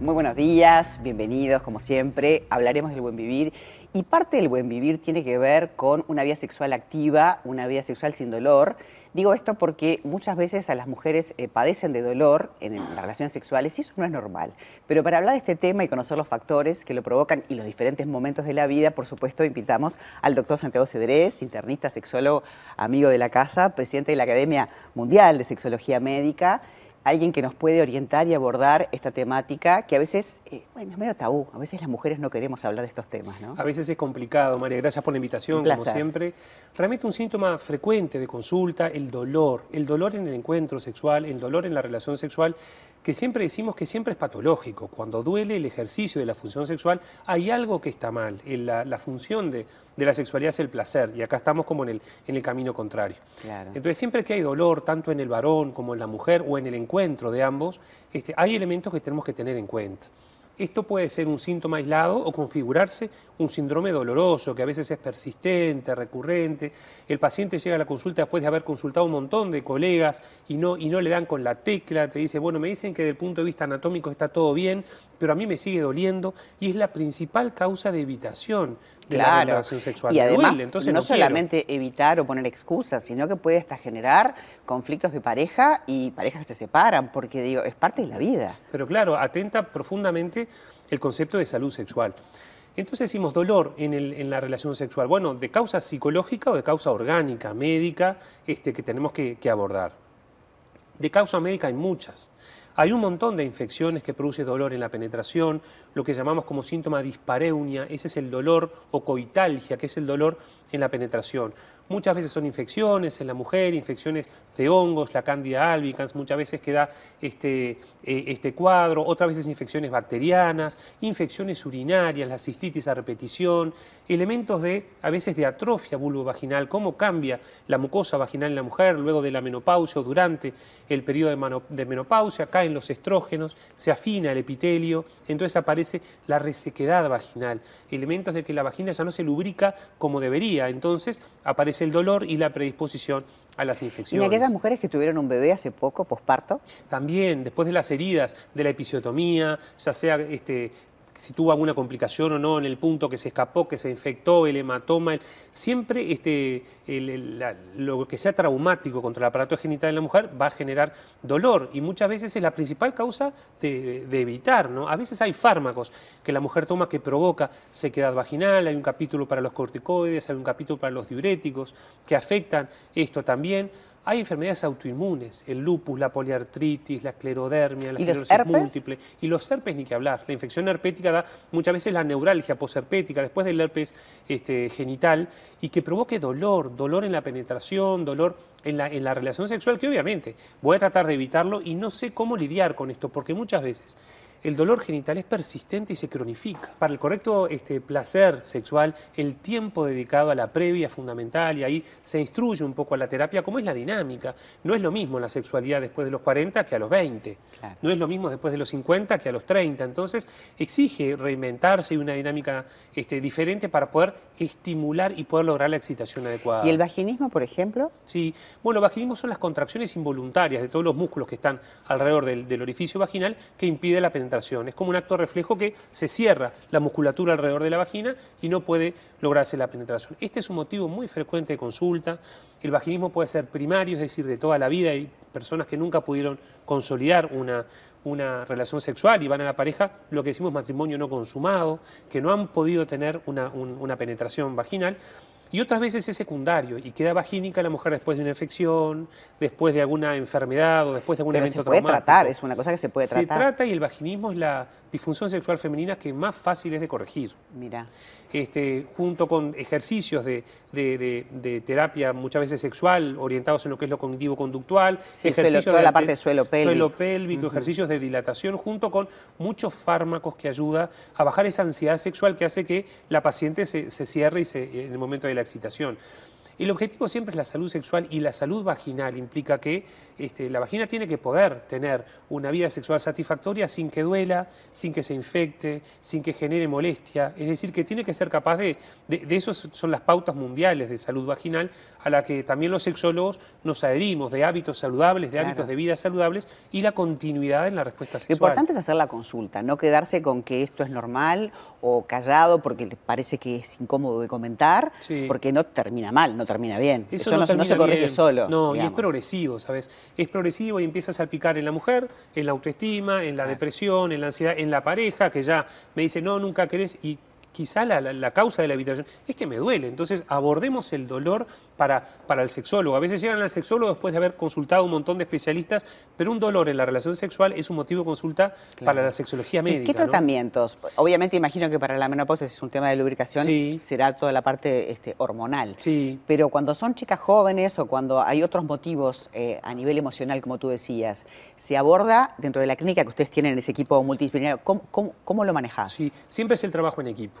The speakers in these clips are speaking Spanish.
Muy buenos días, bienvenidos como siempre. Hablaremos del buen vivir y parte del buen vivir tiene que ver con una vida sexual activa, una vida sexual sin dolor. Digo esto porque muchas veces a las mujeres eh, padecen de dolor en, las relaciones sexuales y eso no es normal. Pero para hablar de este tema y conocer los factores que lo provocan y los diferentes momentos de la vida, por supuesto, invitamos al doctor Santiago Cedrés, internista, sexólogo, amigo de la casa, presidente de la Academia Mundial de Sexología Médica alguien que nos puede orientar y abordar esta temática que a veces, eh, bueno, es medio tabú. A veces las mujeres no queremos hablar de estos temas, ¿no? A veces es complicado, María. Gracias por la invitación, como siempre. Realmente un síntoma frecuente de consulta, el dolor. El dolor en el encuentro sexual, el dolor en la relación sexual, que siempre decimos que siempre es patológico. Cuando duele el ejercicio de la función sexual, hay algo que está mal. La, la función de, de, la sexualidad es el placer, y acá estamos como en el, en el camino contrario. Entonces, siempre que hay dolor, tanto en el varón como en la mujer, o en el encuentro de ambos, este, hay elementos que tenemos que tener en cuenta. Esto puede ser un síntoma aislado o configurarse un síndrome doloroso que a veces es persistente, recurrente. El paciente llega a la consulta después de haber consultado un montón de colegas y no, y no le dan con la tecla, te dice, bueno, me dicen que desde el punto de vista anatómico está todo bien, pero a mí me sigue doliendo y es la principal causa de evitación de la relación sexual. Y además, Entonces, no, solamente evitar o poner excusas, sino que puede hasta generar conflictos de pareja y parejas que se separan, porque digo, es parte de la vida. Pero claro, atenta profundamente el concepto de salud sexual. Entonces decimos dolor en, la relación sexual. Bueno, de causa psicológica o de causa orgánica, médica, este, que tenemos que, que abordar. De causa médica hay muchas. Hay un montón de infecciones que producen dolor en la penetración, lo que llamamos como síntoma dispareunia, ese es el dolor, o coitalgia, que es el dolor en la penetración. Muchas veces son infecciones en la mujer, infecciones de hongos, la cándida albicans, muchas veces queda este, eh, este cuadro, otras veces infecciones bacterianas, infecciones urinarias, la cistitis a repetición, elementos de, a veces de atrofia vulvovaginal, cómo cambia la mucosa vaginal en la mujer luego de la menopausia o durante el periodo de menopausia, caen los estrógenos, se afina el epitelio, entonces aparece la resequedad vaginal, elementos de que la vagina ya no se lubrica como debería, entonces aparece el dolor y la predisposición a las infecciones. ¿Y aquellas mujeres que tuvieron un bebé hace poco, posparto? También, después de las heridas, de la episiotomía, ya sea este, si tuvo alguna complicación o no en el punto que se escapó, que se infectó, el hematoma, siempre este, lo que sea traumático contra el aparato genital de la mujer va a generar dolor y muchas veces es la principal causa de, evitar. ¿no? A veces hay fármacos que la mujer toma que provoca sequedad vaginal, hay un capítulo para los corticoides, hay un capítulo para los diuréticos que afectan esto también. Hay enfermedades autoinmunes, el lupus, la poliartritis, la esclerodermia, la esclerosis múltiple. Y los herpes ni que hablar. La infección herpética da muchas veces la neuralgia posherpética después del herpes este, genital y que provoque dolor, dolor en la penetración, dolor en la, en la relación sexual, que obviamente voy a tratar de evitarlo y no sé cómo lidiar con esto, porque muchas veces el dolor genital es persistente y se cronifica. Para el correcto este, placer sexual, el tiempo dedicado a la previa fundamental y ahí se instruye un poco a la terapia cómo es la dinámica. No es lo mismo la sexualidad después de los 40 que a los 20. No es lo mismo después de los 50 que a los 30. Entonces exige reinventarse y una dinámica este, diferente para poder estimular y poder lograr la excitación adecuada. ¿Y el vaginismo, por ejemplo? Sí. Bueno, el vaginismo son las contracciones involuntarias de todos los músculos que están alrededor del, del orificio vaginal que impide la penetración es como un acto reflejo que se cierra la musculatura alrededor de la vagina y no puede lograrse la penetración. Este es un motivo muy frecuente de consulta. El vaginismo puede ser primario, es decir, de toda la vida. Hay personas que nunca pudieron consolidar una, una relación sexual y van a la pareja, lo que decimos matrimonio no consumado, que no han podido tener una, una penetración vaginal y otras veces es secundario y queda vagínica la mujer después de una infección, después de alguna enfermedad o después de algún Pero evento se puede tratar, es una cosa que se puede tratar. Se trata y el vaginismo es la disfunción sexual femenina que más fácil es de corregir. Mira. Este, junto con ejercicios de, terapia muchas veces sexual, orientados en lo que es lo cognitivo-conductual, ejercicios de la parte de suelo pélvico, suelo pélvico ejercicios de dilatación, junto con muchos fármacos que ayudan a bajar esa ansiedad sexual que hace que la paciente se, cierre y se, en el momento de la excitación. El objetivo siempre es la salud sexual y la salud vaginal implica que este, la vagina tiene que poder tener una vida sexual satisfactoria sin que duela, sin que se infecte, sin que genere molestia. Es decir, que tiene que ser capaz de, de, de esos son las pautas mundiales de salud vaginal, a la que también los sexólogos nos adherimos, de hábitos saludables, de hábitos de vida saludables y la continuidad en la respuesta sexual. Lo importante es hacer la consulta, no quedarse con que esto es normal o callado porque parece que es incómodo de comentar, porque no termina mal, no termina bien. Eso, no, se corrige solo. No, y es progresivo, ¿sabes? Es progresivo y empieza a salpicar en la mujer, en la autoestima, en la depresión, en la ansiedad, en la pareja, que ya me dice, no, nunca querés, y quizá la, causa de la habitación es que me duele. Entonces abordemos el dolor para, para el sexólogo. A veces llegan al sexólogo después de haber consultado un montón de especialistas, pero un dolor en la relación sexual es un motivo de consulta para la sexología médica. ¿Qué tratamientos? Obviamente imagino que para la menopausia es un tema de lubricación, será toda la parte este, hormonal. Sí. Pero cuando son chicas jóvenes o cuando hay otros motivos eh, a nivel emocional, como tú decías, ¿se aborda dentro de la clínica que ustedes tienen en ese equipo multidisciplinario? ¿Cómo, cómo, cómo lo manejás? Sí, siempre es el trabajo en equipo.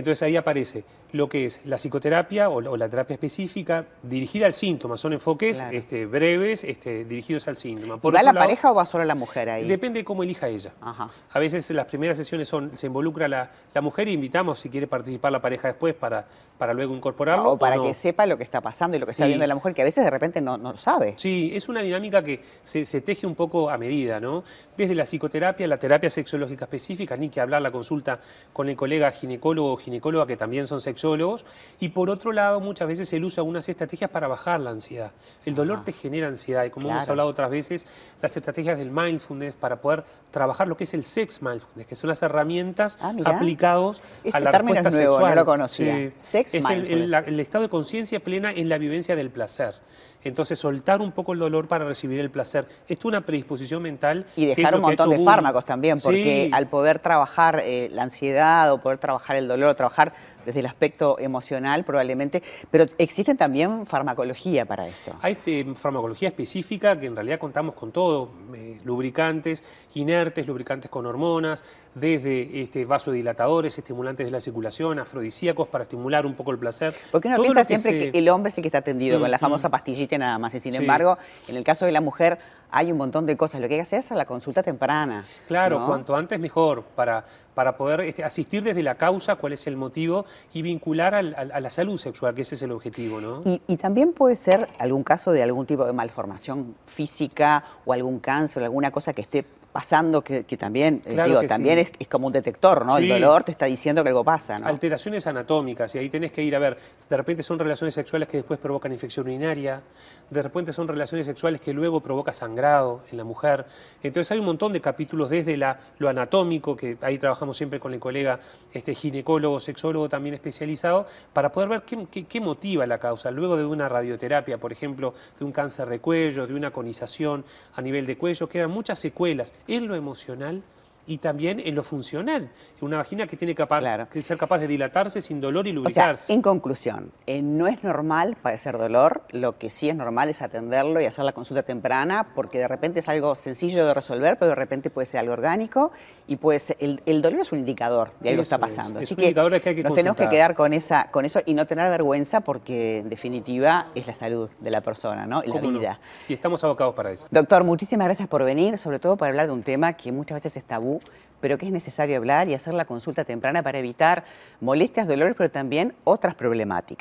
Entonces ahí aparece lo que es la psicoterapia o, la terapia específica dirigida al síntoma. Son enfoques este, breves este, dirigidos al síntoma. ¿Va la pareja o va solo la mujer ahí? Depende de cómo elija ella. A veces las primeras sesiones son, se involucra la, mujer y invitamos si quiere participar la pareja después para, para luego incorporarlo. O para que sepa lo que está pasando y lo que está viendo la mujer, que a veces de repente no, no lo sabe. Sí, es una dinámica que se, se, teje un poco a medida, ¿no? Desde la psicoterapia, la terapia sexológica específica, ni que hablar la consulta con el colega ginecólogo ginecóloga, que también son sexólogos, y por otro lado, muchas veces se usa algunas estrategias para bajar la ansiedad. El dolor te genera ansiedad, y como hemos hablado otras veces, las estrategias del mindfulness para poder trabajar lo que es el sex mindfulness, que son las herramientas ah, aplicados a la respuesta sexual. No lo conocía. Sex es el, el estado de conciencia plena en la vivencia del placer. Entonces, soltar un poco el dolor para recibir el placer. Esto es una predisposición mental. Y dejar un montón de fármacos también, porque al poder trabajar eh, la ansiedad o poder trabajar el dolor o trabajar desde el aspecto emocional probablemente, pero existe también farmacología para esto. Hay este, farmacología específica que en realidad contamos con todo, eh, lubricantes, inertes, lubricantes con hormonas, desde este, vasodilatadores, estimulantes de la circulación, afrodisíacos para estimular un poco el placer. Porque uno piensa siempre que el hombre es el que está atendido con la famosa pastillita nada más, y sin embargo, en el caso de la mujer hay un montón de cosas. Lo que hay que hacer es la consulta temprana. Claro, cuanto antes mejor, para, para poder este, asistir desde la causa, cuál es el motivo, y vincular a la salud sexual, que ese es el objetivo. ¿no? Y, y, también puede ser algún caso de algún tipo de malformación física o algún cáncer, alguna cosa que esté pasando que, también, eh, digo, también es, como un detector, ¿no? El dolor te está diciendo que algo pasa, ¿no? Alteraciones anatómicas, y ahí tenés que ir a ver, de repente son relaciones sexuales que después provocan infección urinaria, de repente son relaciones sexuales que luego provoca sangrado en la mujer. Entonces hay un montón de capítulos desde la, lo anatómico, que ahí trabajamos siempre con el colega este, ginecólogo, sexólogo también especializado, para poder ver qué, qué motiva la causa. Luego de una radioterapia, por ejemplo, de un cáncer de cuello, de una conización a nivel de cuello, quedan muchas secuelas en lo emocional y también en lo funcional. Una vagina que tiene que ser capaz de dilatarse sin dolor y lubricarse. en conclusión, eh, no es normal padecer dolor, lo que sí es normal es atenderlo y hacer la consulta temprana, porque de repente es algo sencillo de resolver, pero de repente puede ser algo orgánico y puede el, dolor es un indicador de algo que está pasando. Es, un indicador que hay que Nos tenemos que quedar con, esa, con eso y no tener vergüenza porque en definitiva es la salud de la persona, ¿no? la vida. Y estamos abocados para eso. Doctor, muchísimas gracias por venir, sobre todo para hablar de un tema que muchas veces es pero que es necesario hablar y hacer la consulta temprana para evitar molestias, dolores, pero también otras problemáticas.